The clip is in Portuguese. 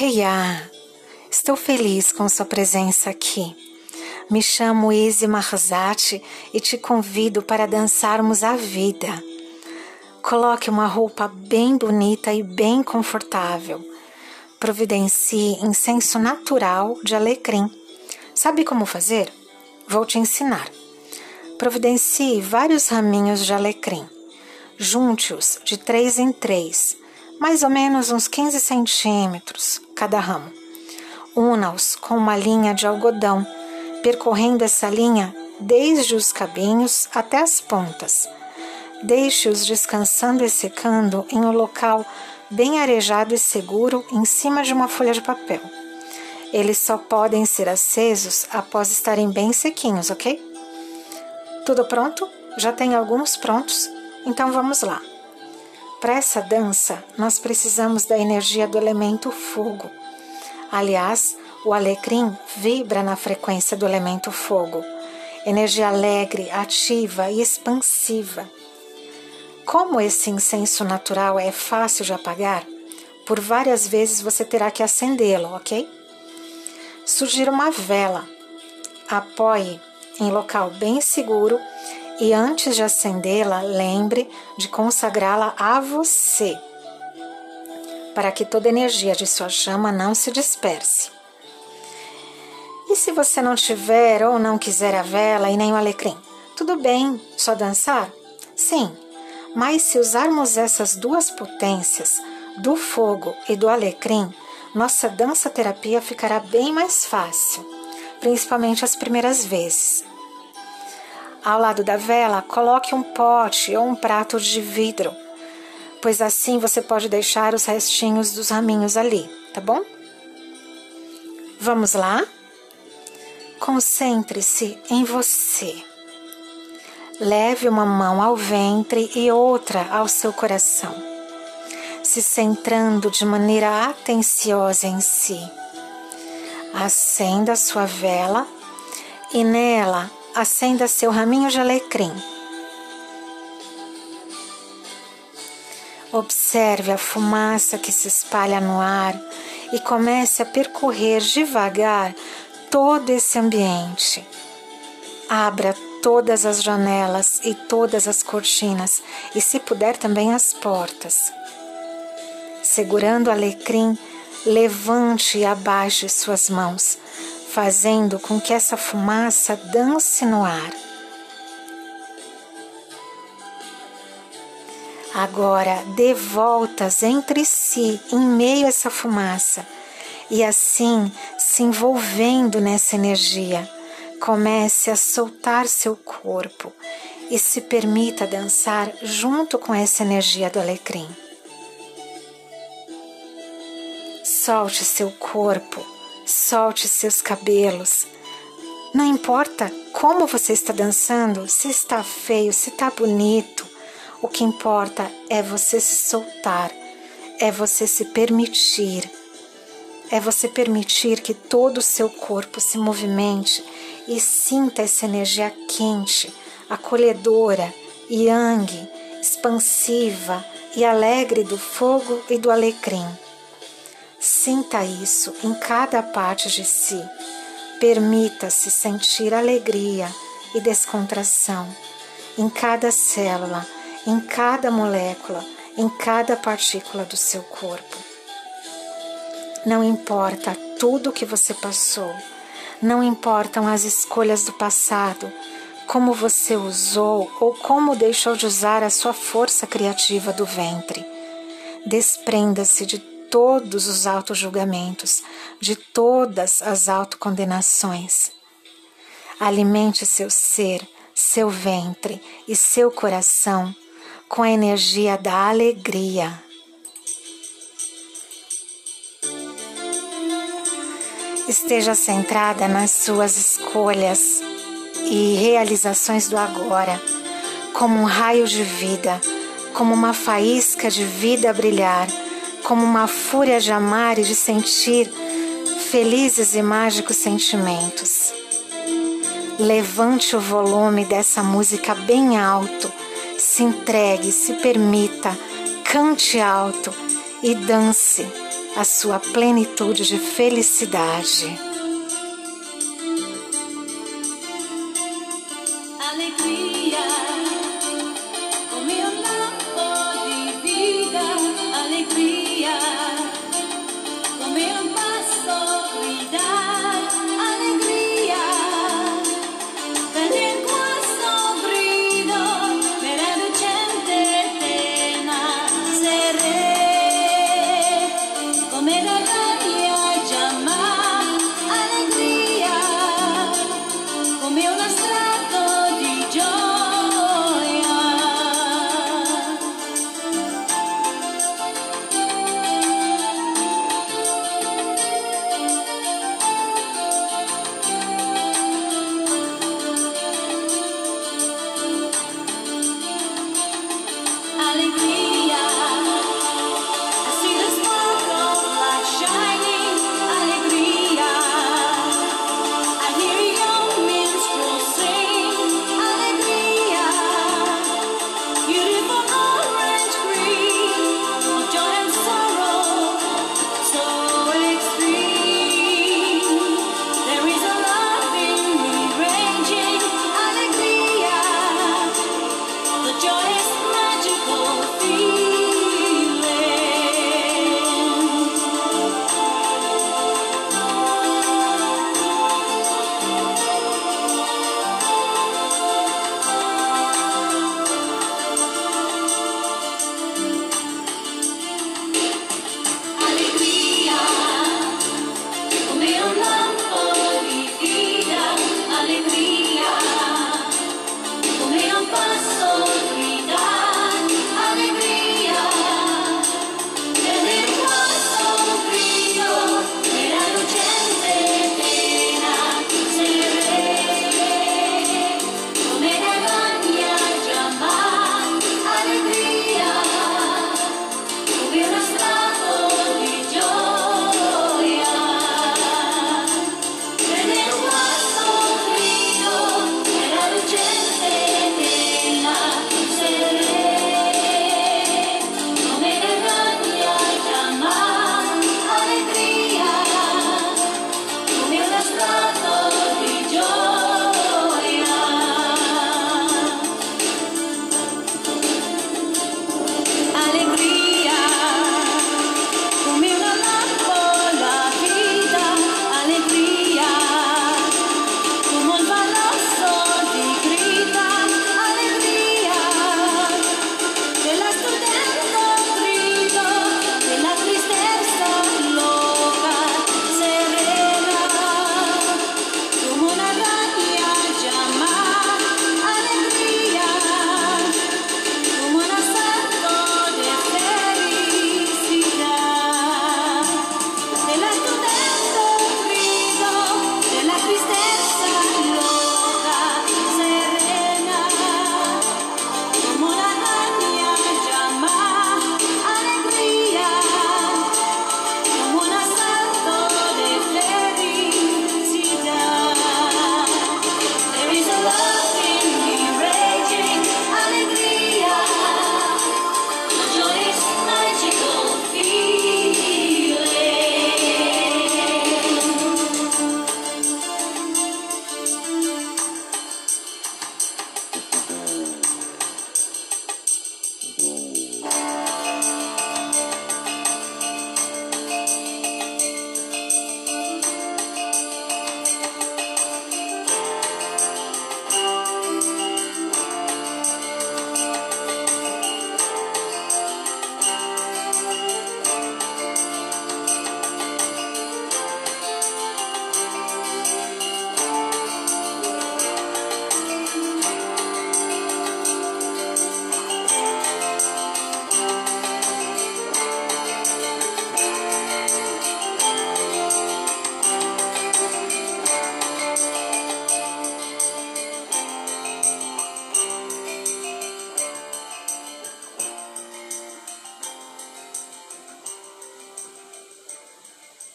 Heia! Estou feliz com sua presença aqui. Me chamo Izzy Marzati e te convido para dançarmos a vida. Coloque uma roupa bem bonita e bem confortável. Providencie incenso natural de alecrim. Sabe como fazer? Vou te ensinar. Providencie vários raminhos de alecrim. Junte-os de três em três, mais ou menos uns 15 centímetros cada ramo. Una-os com uma linha de algodão, percorrendo essa linha desde os cabinhos até as pontas. Deixe-os descansando e secando em um local bem arejado e seguro em cima de uma folha de papel. Eles só podem ser acesos após estarem bem sequinhos, ok? Tudo pronto? Já tem alguns prontos? Então vamos lá. Para essa dança, nós precisamos da energia do elemento fogo. Aliás, o alecrim vibra na frequência do elemento fogo. Energia alegre, ativa e expansiva. Como esse incenso natural é fácil de apagar, por várias vezes você terá que acendê-lo, ok? Sugiro uma vela. Apoie em local bem seguro e antes de acendê-la, lembre de consagrá-la a você, para que toda energia de sua chama não se disperse. E se você não tiver ou não quiser a vela e nem o alecrim? Tudo bem, só dançar? Sim, mas se usarmos essas duas potências, do fogo e do alecrim, nossa dança terapia ficará bem mais fácil, principalmente as primeiras vezes. Ao lado da vela, coloque um pote ou um prato de vidro, pois assim você pode deixar os restinhos dos raminhos ali, tá bom? Vamos lá? Concentre-se em você. Leve uma mão ao ventre e outra ao seu coração, se centrando de maneira atenciosa em si. Acenda sua vela e nela acenda seu raminho de alecrim. Observe a fumaça que se espalha no ar e comece a percorrer devagar todo esse ambiente. Abra todas as janelas e todas as cortinas e, se puder, também as portas. Segurando o alecrim, levante e abaixe suas mãos, fazendo com que essa fumaça dance no ar. Agora dê voltas entre si em meio a essa fumaça e assim se envolvendo nessa energia. Comece a soltar seu corpo e se permita dançar junto com essa energia do alecrim. Solte seu corpo Solte seus cabelos. Não importa como você está dançando, se está feio, se está bonito. O que importa é você se soltar, é você se permitir. É você permitir que todo o seu corpo se movimente e sinta essa energia quente, acolhedora, yang, expansiva e alegre do fogo e do alecrim. Sinta isso em cada parte de si. Permita-se sentir alegria e descontração em cada célula, em cada molécula, em cada partícula do seu corpo. Não importa tudo o que você passou, não importam as escolhas do passado, como você usou ou como deixou de usar a sua força criativa do ventre. Desprenda-se de todos os auto-julgamentos, de todas as autocondenações. Alimente seu ser, seu ventre e seu coração com a energia da alegria. Esteja centrada nas suas escolhas e realizações do agora, como um raio de vida, como uma faísca de vida a brilhar como uma fúria de amar e de sentir felizes e mágicos sentimentos. Levante o volume dessa música bem alto, se entregue, se permita, cante alto e dance, a sua plenitude de felicidade.